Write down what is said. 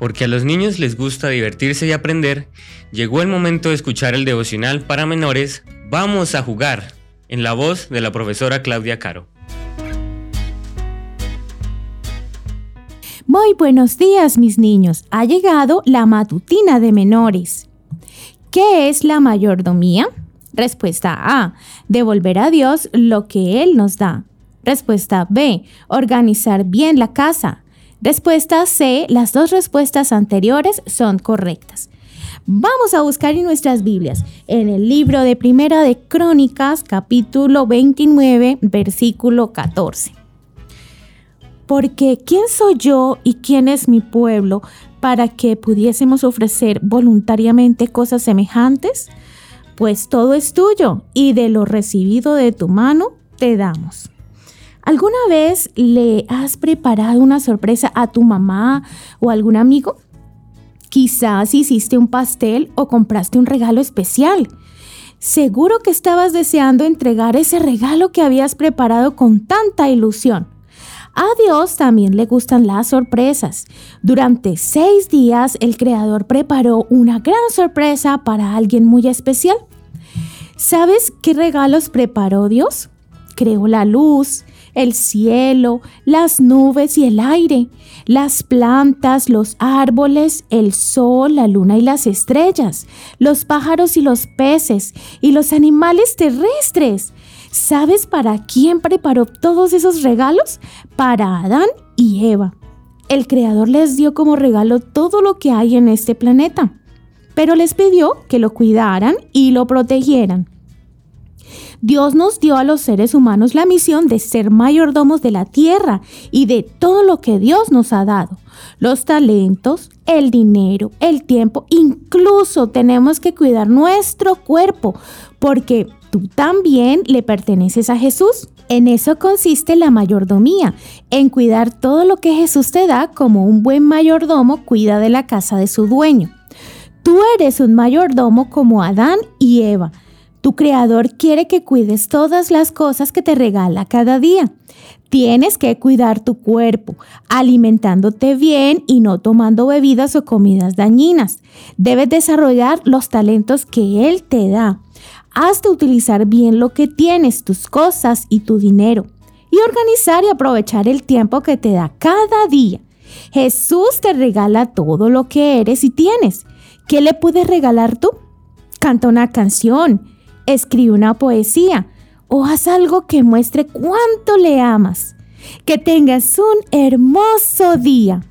porque a los niños les gusta divertirse y aprender, llegó el momento de escuchar el devocional para menores Vamos a jugar, en la voz de la profesora Claudia Caro. Muy buenos días mis niños, ha llegado la matutina de menores. ¿Qué es la mayordomía? Respuesta A. Devolver a Dios lo que Él nos da. Respuesta B. Organizar bien la casa. Respuesta C. Las dos respuestas anteriores son correctas. Vamos a buscar en nuestras Biblias, en el libro de Primera de Crónicas, capítulo 29, versículo 14. Porque ¿quién soy yo y quién es mi pueblo para que pudiésemos ofrecer voluntariamente cosas semejantes? Pues todo es tuyo y de lo recibido de tu mano te damos. ¿Alguna vez le has preparado una sorpresa a tu mamá o algún amigo? Quizás hiciste un pastel o compraste un regalo especial. Seguro que estabas deseando entregar ese regalo que habías preparado con tanta ilusión. A Dios también le gustan las sorpresas. Durante seis días el Creador preparó una gran sorpresa para alguien muy especial. ¿Sabes qué regalos preparó Dios? Creó la luz, el cielo, las nubes y el aire, las plantas, los árboles, el sol, la luna y las estrellas, los pájaros y los peces y los animales terrestres. ¿Sabes para quién preparó todos esos regalos? Para Adán y Eva. El Creador les dio como regalo todo lo que hay en este planeta, pero les pidió que lo cuidaran y lo protegieran. Dios nos dio a los seres humanos la misión de ser mayordomos de la tierra y de todo lo que Dios nos ha dado. Los talentos, el dinero, el tiempo, incluso tenemos que cuidar nuestro cuerpo, porque tú también le perteneces a Jesús. En eso consiste la mayordomía, en cuidar todo lo que Jesús te da como un buen mayordomo cuida de la casa de su dueño. Tú eres un mayordomo como Adán y Eva. Tu creador quiere que cuides todas las cosas que te regala cada día. Tienes que cuidar tu cuerpo, alimentándote bien y no tomando bebidas o comidas dañinas. Debes desarrollar los talentos que Él te da. Has de utilizar bien lo que tienes, tus cosas y tu dinero. Y organizar y aprovechar el tiempo que te da cada día. Jesús te regala todo lo que eres y tienes. ¿Qué le puedes regalar tú? Canta una canción escribe una poesía o haz algo que muestre cuánto le amas. Que tengas un hermoso día.